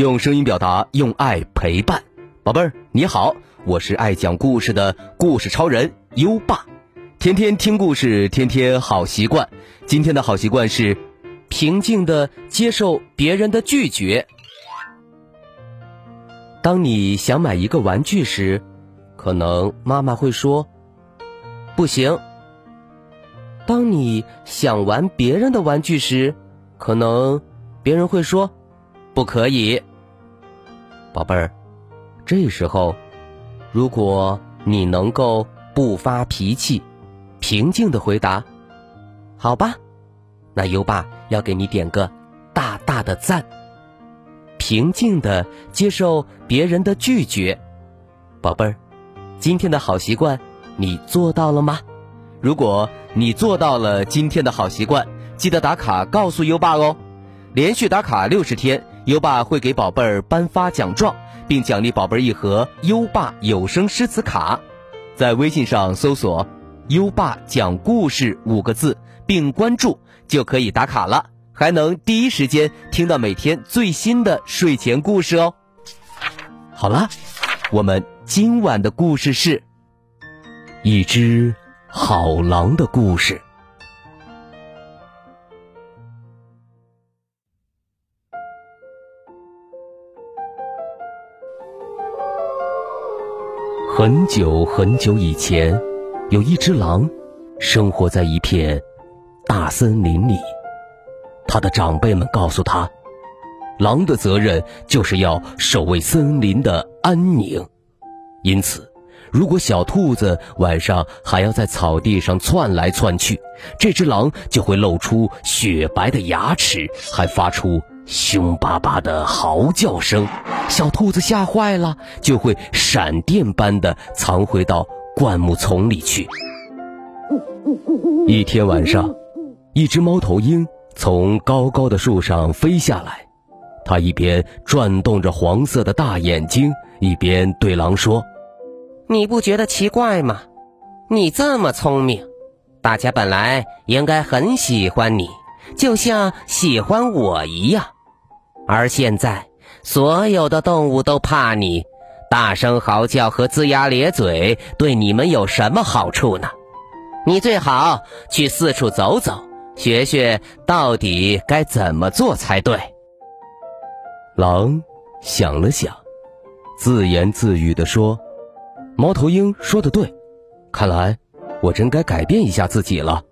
用声音表达，用爱陪伴。宝贝儿，你好，我是爱讲故事的故事超人优爸。天天听故事，天天好习惯。今天的好习惯是平静的接受别人的拒绝。当你想买一个玩具时，可能妈妈会说：“不行。”当你想玩别人的玩具时，可能别人会说：“不可以。”宝贝儿，这时候，如果你能够不发脾气，平静的回答：“好吧。”那优爸要给你点个大大的赞。平静的接受别人的拒绝，宝贝儿，今天的好习惯你做到了吗？如果你做到了今天的好习惯，记得打卡告诉优爸哦。连续打卡六十天，优爸会给宝贝儿颁发奖状，并奖励宝贝儿一盒优爸有声诗词卡。在微信上搜索“优爸讲故事”五个字，并关注就可以打卡了，还能第一时间听到每天最新的睡前故事哦。好了，我们今晚的故事是一只。好狼的故事。很久很久以前，有一只狼，生活在一片大森林里。他的长辈们告诉他，狼的责任就是要守卫森林的安宁，因此。如果小兔子晚上还要在草地上窜来窜去，这只狼就会露出雪白的牙齿，还发出凶巴巴的嚎叫声。小兔子吓坏了，就会闪电般的藏回到灌木丛里去。一天晚上，一只猫头鹰从高高的树上飞下来，它一边转动着黄色的大眼睛，一边对狼说。你不觉得奇怪吗？你这么聪明，大家本来应该很喜欢你，就像喜欢我一样。而现在，所有的动物都怕你，大声嚎叫和龇牙咧嘴对你们有什么好处呢？你最好去四处走走，学学到底该怎么做才对。狼想了想，自言自语地说。猫头鹰说的对，看来我真该改变一下自己了。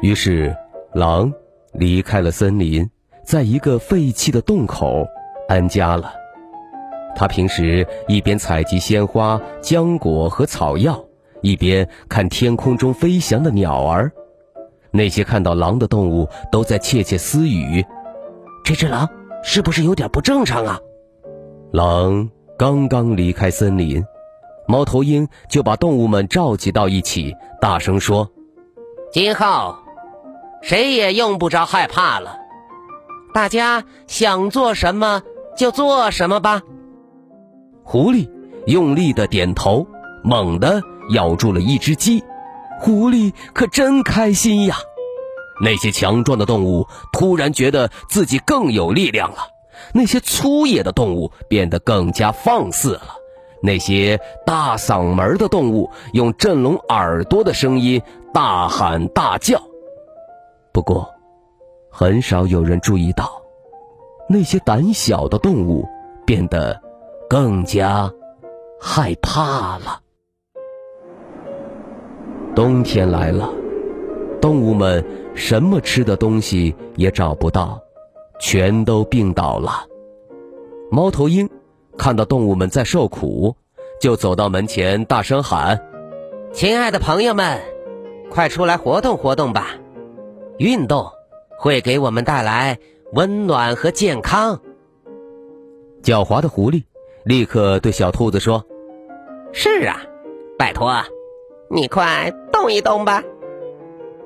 于是，狼离开了森林，在一个废弃的洞口安家了。他平时一边采集鲜花、浆果和草药，一边看天空中飞翔的鸟儿。那些看到狼的动物都在窃窃私语：“这只狼是不是有点不正常啊？”狼。刚刚离开森林，猫头鹰就把动物们召集到一起，大声说：“今后，谁也用不着害怕了。大家想做什么就做什么吧。”狐狸用力的点头，猛地咬住了一只鸡。狐狸可真开心呀！那些强壮的动物突然觉得自己更有力量了。那些粗野的动物变得更加放肆了，那些大嗓门的动物用震聋耳朵的声音大喊大叫。不过，很少有人注意到，那些胆小的动物变得更加害怕了。冬天来了，动物们什么吃的东西也找不到。全都病倒了。猫头鹰看到动物们在受苦，就走到门前，大声喊：“亲爱的朋友们，快出来活动活动吧！运动会给我们带来温暖和健康。”狡猾的狐狸立刻对小兔子说：“是啊，拜托，你快动一动吧。”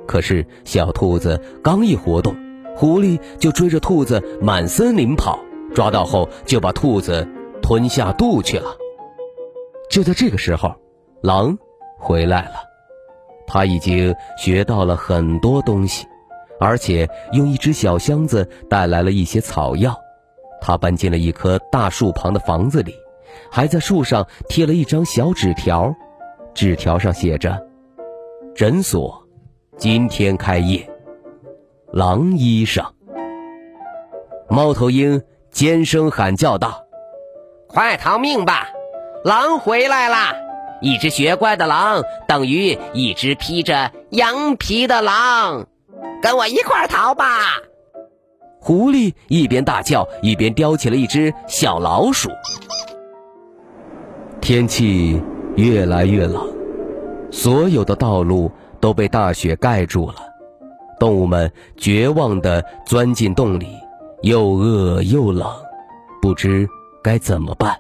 可是小兔子刚一活动，狐狸就追着兔子满森林跑，抓到后就把兔子吞下肚去了。就在这个时候，狼回来了，他已经学到了很多东西，而且用一只小箱子带来了一些草药。他搬进了一棵大树旁的房子里，还在树上贴了一张小纸条，纸条上写着：“诊所，今天开业。”狼医生。猫头鹰尖声喊叫道：“快逃命吧！狼回来啦！一只学乖的狼等于一只披着羊皮的狼，跟我一块逃吧！”狐狸一边大叫，一边叼起了一只小老鼠。天气越来越冷，所有的道路都被大雪盖住了。动物们绝望地钻进洞里，又饿又冷，不知该怎么办。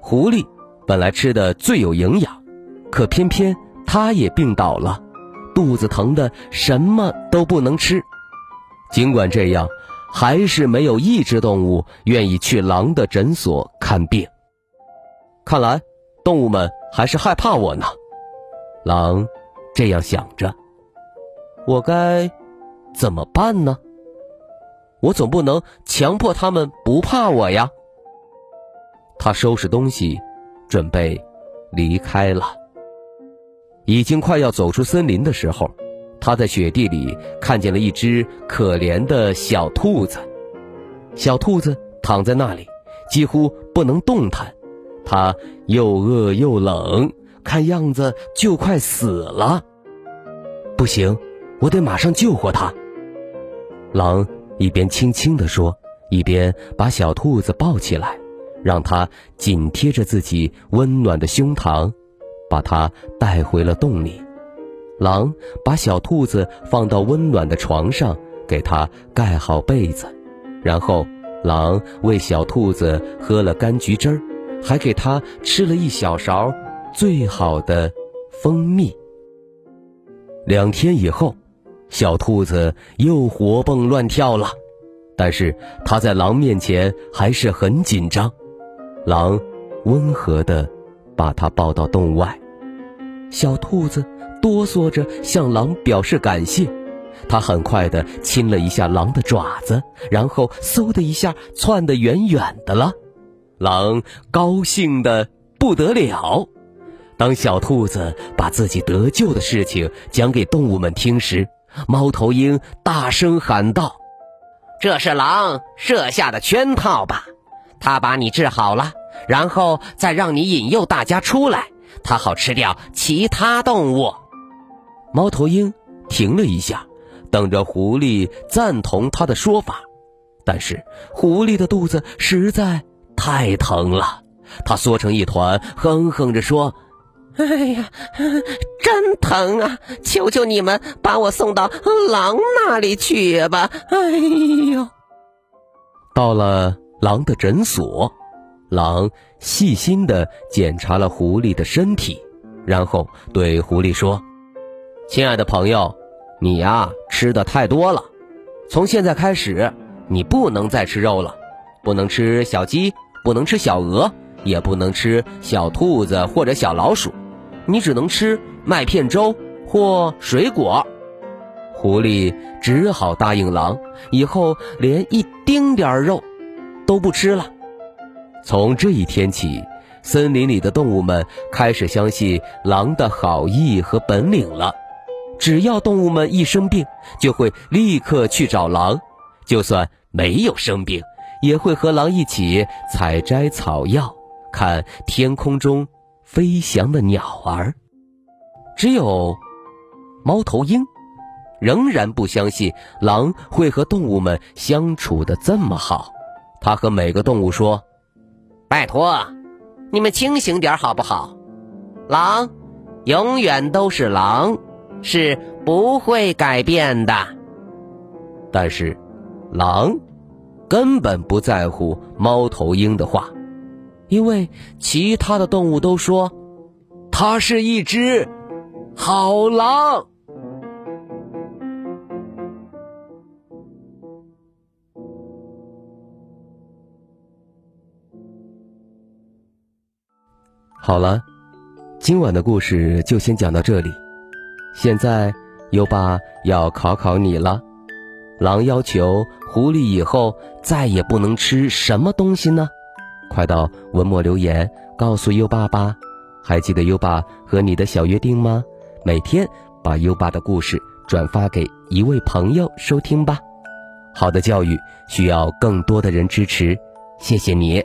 狐狸本来吃的最有营养，可偏偏它也病倒了，肚子疼的什么都不能吃。尽管这样，还是没有一只动物愿意去狼的诊所看病。看来，动物们还是害怕我呢。狼这样想着。我该怎么办呢？我总不能强迫他们不怕我呀。他收拾东西，准备离开了。已经快要走出森林的时候。他在雪地里看见了一只可怜的小兔子，小兔子躺在那里，几乎不能动弹，它又饿又冷，看样子就快死了。不行，我得马上救活它。狼一边轻轻地说，一边把小兔子抱起来，让它紧贴着自己温暖的胸膛，把它带回了洞里。狼把小兔子放到温暖的床上，给它盖好被子，然后狼喂小兔子喝了柑橘汁儿，还给它吃了一小勺最好的蜂蜜。两天以后，小兔子又活蹦乱跳了，但是它在狼面前还是很紧张。狼温和地把它抱到洞外，小兔子。哆嗦着向狼表示感谢，他很快地亲了一下狼的爪子，然后嗖的一下窜得远远的了。狼高兴得不得了。当小兔子把自己得救的事情讲给动物们听时，猫头鹰大声喊道：“这是狼设下的圈套吧？他把你治好了，然后再让你引诱大家出来，它好吃掉其他动物。”猫头鹰停了一下，等着狐狸赞同他的说法，但是狐狸的肚子实在太疼了，它缩成一团，哼哼着说：“哎呀，真疼啊！求求你们把我送到狼那里去吧！”哎呦，到了狼的诊所，狼细心地检查了狐狸的身体，然后对狐狸说。亲爱的朋友，你呀吃的太多了，从现在开始，你不能再吃肉了，不能吃小鸡，不能吃小鹅，也不能吃小兔子或者小老鼠，你只能吃麦片粥或水果。狐狸只好答应狼，以后连一丁点儿肉都不吃了。从这一天起，森林里的动物们开始相信狼的好意和本领了。只要动物们一生病，就会立刻去找狼；就算没有生病，也会和狼一起采摘草药，看天空中飞翔的鸟儿。只有猫头鹰仍然不相信狼会和动物们相处的这么好。他和每个动物说：“拜托，你们清醒点好不好？狼永远都是狼。”是不会改变的，但是，狼根本不在乎猫头鹰的话，因为其他的动物都说，它是一只好狼。好了，今晚的故事就先讲到这里。现在，优爸要考考你了。狼要求狐狸以后再也不能吃什么东西呢？快到文末留言告诉优爸吧。还记得优爸和你的小约定吗？每天把优爸的故事转发给一位朋友收听吧。好的教育需要更多的人支持，谢谢你。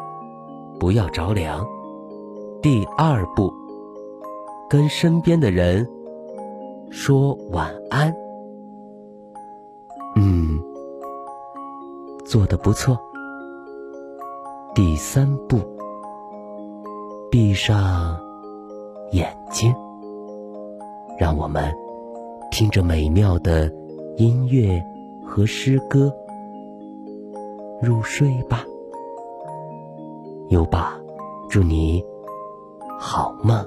不要着凉。第二步，跟身边的人说晚安。嗯，做的不错。第三步。闭上眼睛，让我们听着美妙的音乐和诗歌入睡吧。优爸，祝你好梦，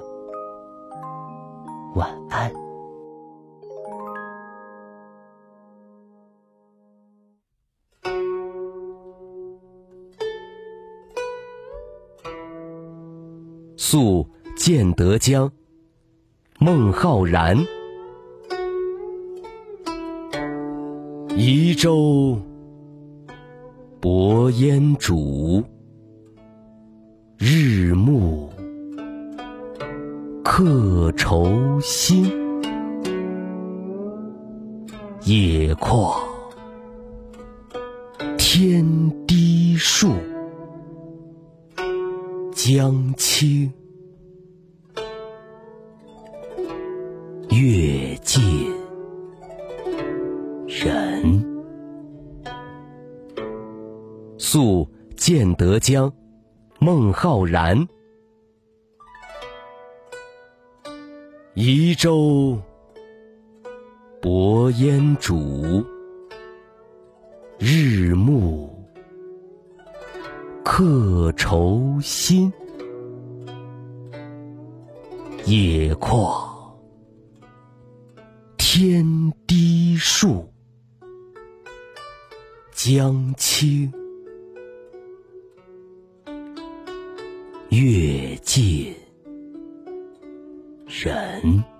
晚安。宿建德江，孟浩然。移舟泊烟渚，日暮客愁新。野旷天低树，江清。月近人，宿建德江，孟浩然。移舟泊烟渚，日暮客愁新。野旷。天低树，江清月近人。